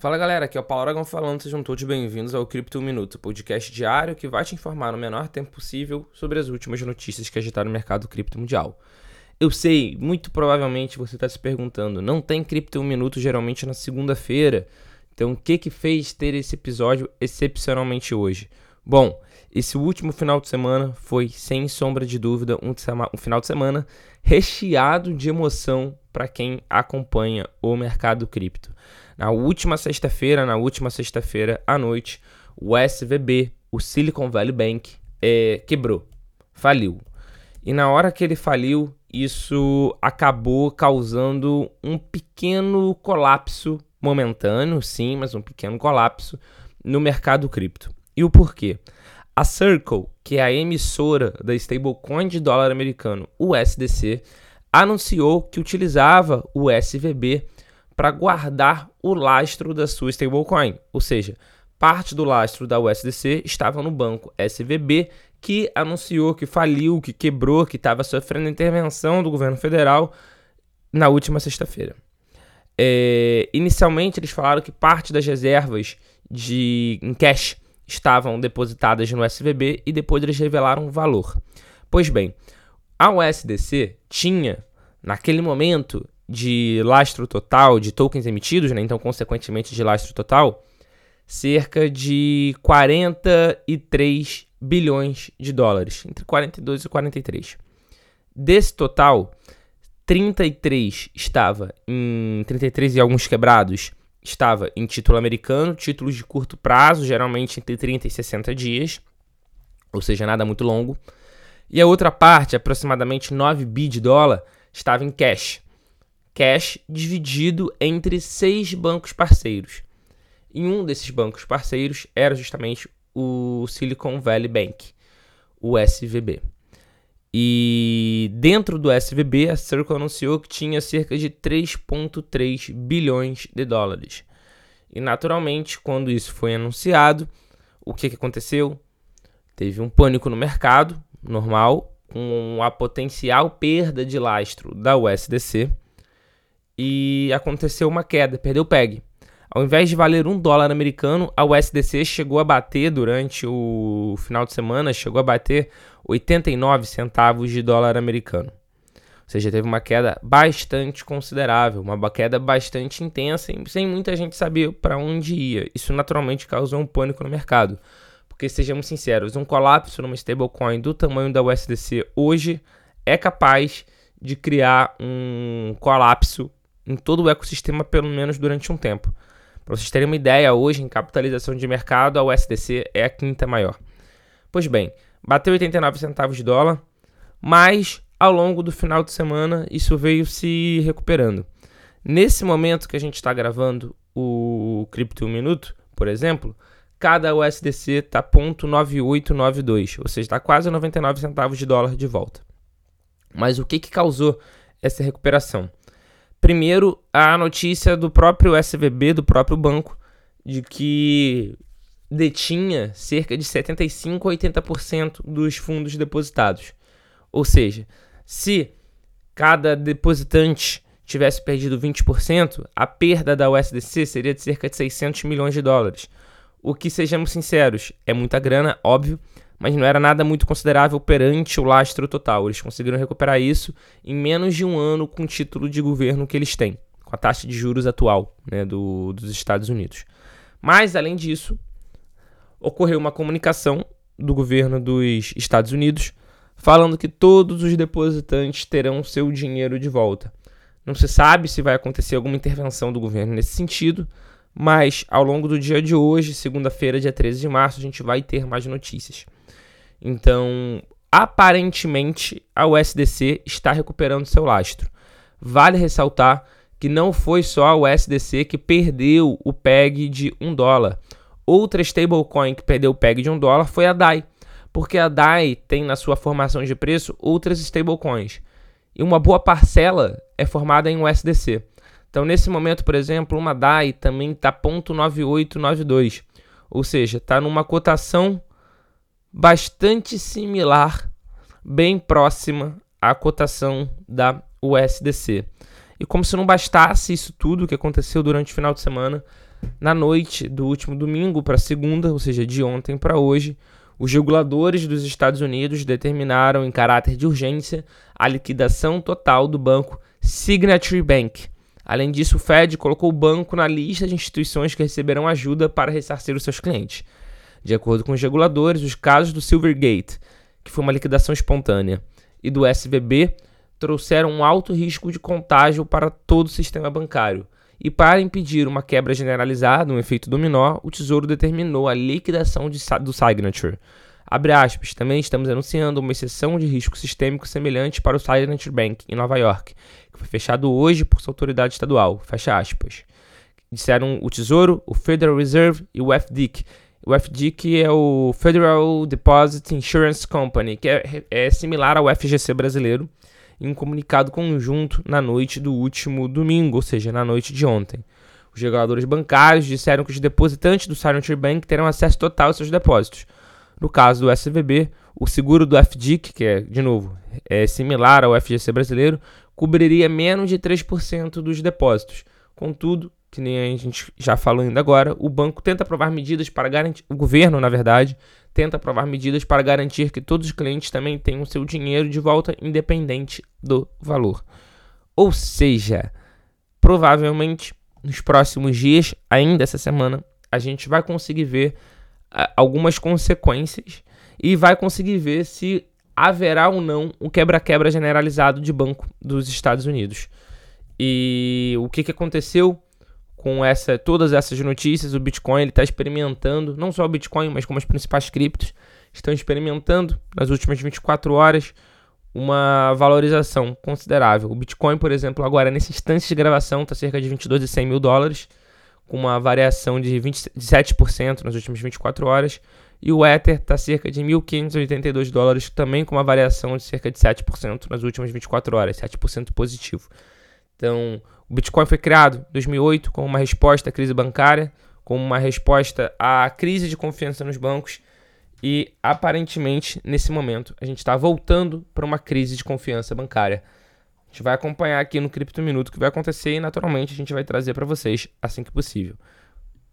Fala galera, aqui é o Paulo Aragão falando, sejam todos bem-vindos ao Cripto Minuto, podcast diário que vai te informar no menor tempo possível sobre as últimas notícias que agitaram o mercado cripto mundial. Eu sei, muito provavelmente você está se perguntando, não tem Cripto Minuto geralmente na segunda-feira, então o que que fez ter esse episódio excepcionalmente hoje? Bom, esse último final de semana foi, sem sombra de dúvida, um, um final de semana recheado de emoção para quem acompanha o mercado cripto. Na última sexta-feira, na última sexta-feira à noite, o SVB, o Silicon Valley Bank, é, quebrou, faliu. E na hora que ele faliu, isso acabou causando um pequeno colapso momentâneo, sim, mas um pequeno colapso no mercado cripto. E o porquê? A Circle, que é a emissora da stablecoin de dólar americano USDC, anunciou que utilizava o SVB para guardar o lastro da sua stablecoin, ou seja, parte do lastro da USDC estava no banco SVB, que anunciou que faliu, que quebrou, que estava sofrendo intervenção do governo federal na última sexta-feira. É, inicialmente, eles falaram que parte das reservas de em cash estavam depositadas no SVB e depois eles revelaram o valor. Pois bem, a USDC tinha, naquele momento, de lastro total de tokens emitidos, né? então, consequentemente, de lastro total, cerca de 43 bilhões de dólares, entre 42 e 43. Desse total, 33 estava em 33 e alguns quebrados estava em título americano, títulos de curto prazo, geralmente entre 30 e 60 dias, ou seja, nada muito longo. E a outra parte, aproximadamente 9 bi de dólar, estava em cash, cash dividido entre seis bancos parceiros. E um desses bancos parceiros era justamente o Silicon Valley Bank, o SVB. E dentro do SVB, a Circle anunciou que tinha cerca de 3,3 bilhões de dólares. E naturalmente, quando isso foi anunciado, o que, que aconteceu? Teve um pânico no mercado, normal, com a potencial perda de lastro da USDC e aconteceu uma queda, perdeu o PEG. Ao invés de valer um dólar americano, a USDC chegou a bater durante o final de semana, chegou a bater 89 centavos de dólar americano. Ou seja, teve uma queda bastante considerável, uma queda bastante intensa, sem muita gente saber para onde ia. Isso naturalmente causou um pânico no mercado. Porque sejamos sinceros, um colapso numa stablecoin do tamanho da USDC hoje é capaz de criar um colapso em todo o ecossistema, pelo menos durante um tempo. Para vocês terem uma ideia, hoje em capitalização de mercado, a USDC é a quinta maior. Pois bem, bateu 89 centavos de dólar, mas ao longo do final de semana isso veio se recuperando. Nesse momento que a gente está gravando o Cripto Minuto, por exemplo, cada USDC está 0,9892, ou seja, está quase 99 centavos de dólar de volta. Mas o que, que causou essa recuperação? Primeiro, a notícia do próprio SVB, do próprio banco, de que detinha cerca de 75 a 80% dos fundos depositados. Ou seja, se cada depositante tivesse perdido 20%, a perda da USDC seria de cerca de 600 milhões de dólares. O que, sejamos sinceros, é muita grana, óbvio, mas não era nada muito considerável perante o lastro total. Eles conseguiram recuperar isso em menos de um ano com o título de governo que eles têm, com a taxa de juros atual né, do, dos Estados Unidos. Mas, além disso, ocorreu uma comunicação do governo dos Estados Unidos falando que todos os depositantes terão seu dinheiro de volta. Não se sabe se vai acontecer alguma intervenção do governo nesse sentido, mas ao longo do dia de hoje, segunda-feira, dia 13 de março, a gente vai ter mais notícias. Então, aparentemente, a USDC está recuperando seu lastro. Vale ressaltar que não foi só a USDC que perdeu o PEG de 1 dólar. Outra stablecoin que perdeu o PEG de 1 dólar foi a DAI, porque a DAI tem na sua formação de preço outras stablecoins. E uma boa parcela é formada em USDC. Então, nesse momento, por exemplo, uma DAI também está 0.9892, ou seja, está numa cotação bastante similar, bem próxima à cotação da USDC. E como se não bastasse isso tudo que aconteceu durante o final de semana, na noite do último domingo para segunda, ou seja, de ontem para hoje, os reguladores dos Estados Unidos determinaram em caráter de urgência a liquidação total do banco Signature Bank. Além disso, o Fed colocou o banco na lista de instituições que receberão ajuda para ressarcir os seus clientes. De acordo com os reguladores, os casos do Silvergate, que foi uma liquidação espontânea, e do SVB trouxeram um alto risco de contágio para todo o sistema bancário. E para impedir uma quebra generalizada, um efeito dominó, o Tesouro determinou a liquidação de, do Signature. Abre aspas, também estamos anunciando uma exceção de risco sistêmico semelhante para o Signature Bank, em Nova York, que foi fechado hoje por sua autoridade estadual. Fecha aspas. Disseram o Tesouro, o Federal Reserve e o FDIC, o FDIC é o Federal Deposit Insurance Company, que é, é similar ao FGC brasileiro, em um comunicado conjunto na noite do último domingo, ou seja, na noite de ontem. Os reguladores bancários disseram que os depositantes do Signature Bank terão acesso total aos seus depósitos. No caso do SVB, o seguro do FDIC, que é, de novo, é similar ao FGC brasileiro, cobriria menos de 3% dos depósitos. Contudo, que nem a gente já falou ainda agora, o banco tenta aprovar medidas para garantir, o governo, na verdade, tenta aprovar medidas para garantir que todos os clientes também tenham seu dinheiro de volta, independente do valor. Ou seja, provavelmente nos próximos dias, ainda essa semana, a gente vai conseguir ver uh, algumas consequências e vai conseguir ver se haverá ou não o quebra-quebra generalizado de banco dos Estados Unidos. E o que, que aconteceu? Com essa, todas essas notícias, o Bitcoin está experimentando, não só o Bitcoin, mas como as principais criptos, estão experimentando nas últimas 24 horas uma valorização considerável. O Bitcoin, por exemplo, agora nesse instante de gravação está cerca de 22 e 100 mil dólares, com uma variação de 27% nas últimas 24 horas, e o Ether está cerca de 1.582 dólares, também com uma variação de cerca de 7% nas últimas 24 horas, 7% positivo. Então, o Bitcoin foi criado em 2008 como uma resposta à crise bancária, como uma resposta à crise de confiança nos bancos e aparentemente nesse momento a gente está voltando para uma crise de confiança bancária. A gente vai acompanhar aqui no Cripto Minuto o que vai acontecer e naturalmente a gente vai trazer para vocês assim que possível.